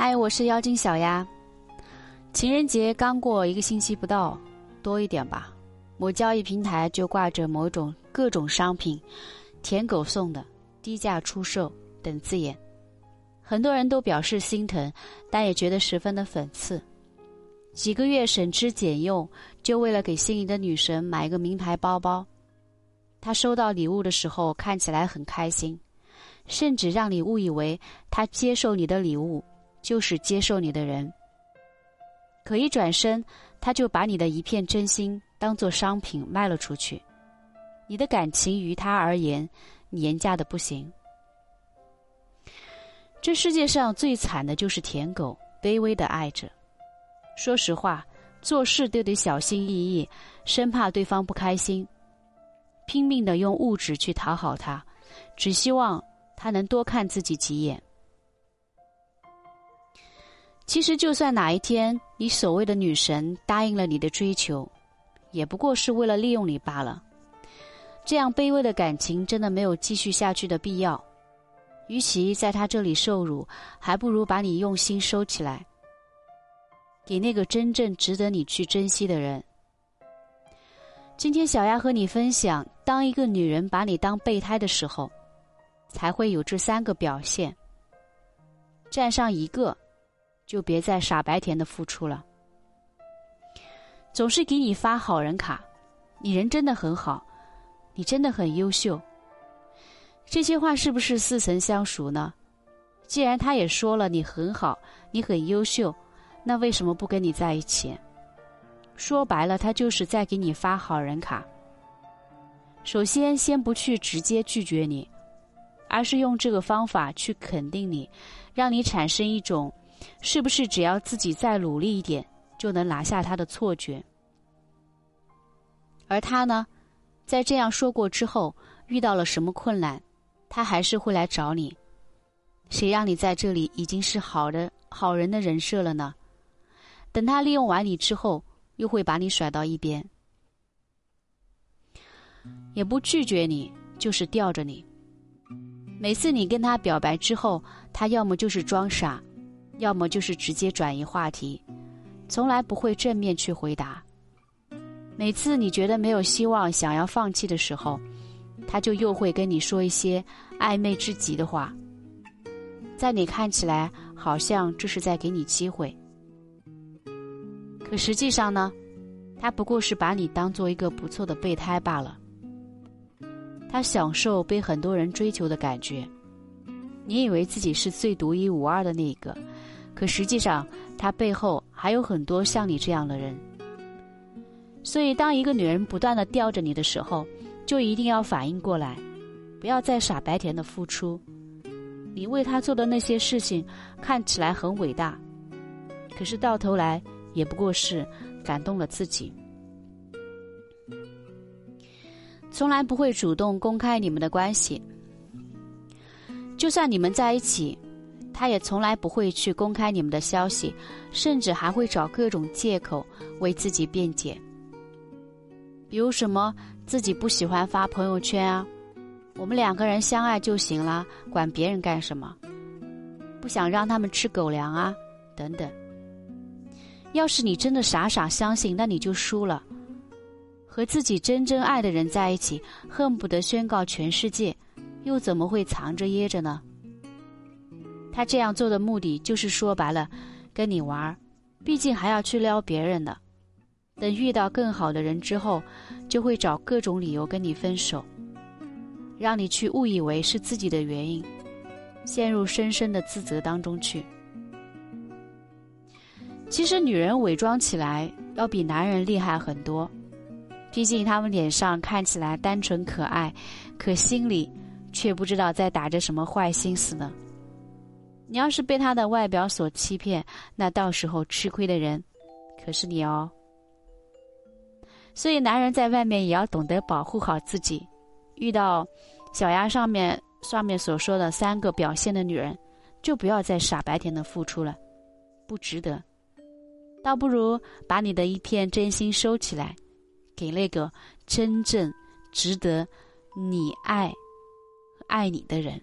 嗨，我是妖精小丫。情人节刚过一个星期不到，多一点吧。某交易平台就挂着某种各种商品，舔狗送的、低价出售等字眼，很多人都表示心疼，但也觉得十分的讽刺。几个月省吃俭用，就为了给心仪的女神买一个名牌包包。他收到礼物的时候看起来很开心，甚至让你误以为他接受你的礼物就是接受你的人。可一转身，他就把你的一片真心当做商品卖了出去，你的感情于他而言廉价的不行。这世界上最惨的就是舔狗，卑微的爱着。说实话，做事都得小心翼翼，生怕对方不开心。拼命的用物质去讨好他，只希望他能多看自己几眼。其实，就算哪一天你所谓的女神答应了你的追求，也不过是为了利用你罢了。这样卑微的感情真的没有继续下去的必要。与其在他这里受辱，还不如把你用心收起来，给那个真正值得你去珍惜的人。今天小丫和你分享，当一个女人把你当备胎的时候，才会有这三个表现。占上一个，就别再傻白甜的付出了。总是给你发好人卡，你人真的很好，你真的很优秀。这些话是不是似曾相熟呢？既然他也说了你很好，你很优秀，那为什么不跟你在一起？说白了，他就是在给你发好人卡。首先，先不去直接拒绝你，而是用这个方法去肯定你，让你产生一种是不是只要自己再努力一点就能拿下他的错觉。而他呢，在这样说过之后，遇到了什么困难，他还是会来找你。谁让你在这里已经是好的好人的人设了呢？等他利用完你之后。又会把你甩到一边，也不拒绝你，就是吊着你。每次你跟他表白之后，他要么就是装傻，要么就是直接转移话题，从来不会正面去回答。每次你觉得没有希望，想要放弃的时候，他就又会跟你说一些暧昧至极的话，在你看起来好像这是在给你机会。可实际上呢，他不过是把你当做一个不错的备胎罢了。他享受被很多人追求的感觉，你以为自己是最独一无二的那个，可实际上他背后还有很多像你这样的人。所以，当一个女人不断的吊着你的时候，就一定要反应过来，不要再傻白甜的付出。你为他做的那些事情看起来很伟大，可是到头来。也不过是感动了自己，从来不会主动公开你们的关系。就算你们在一起，他也从来不会去公开你们的消息，甚至还会找各种借口为自己辩解。比如什么自己不喜欢发朋友圈啊，我们两个人相爱就行了，管别人干什么？不想让他们吃狗粮啊，等等。要是你真的傻傻相信，那你就输了。和自己真正爱的人在一起，恨不得宣告全世界，又怎么会藏着掖着呢？他这样做的目的就是说白了，跟你玩儿，毕竟还要去撩别人的。等遇到更好的人之后，就会找各种理由跟你分手，让你去误以为是自己的原因，陷入深深的自责当中去。其实女人伪装起来要比男人厉害很多，毕竟他们脸上看起来单纯可爱，可心里却不知道在打着什么坏心思呢。你要是被他的外表所欺骗，那到时候吃亏的人可是你哦。所以男人在外面也要懂得保护好自己，遇到小丫上面上面所说的三个表现的女人，就不要再傻白甜的付出了，不值得。倒不如把你的一片真心收起来，给那个真正值得你爱、爱你的人。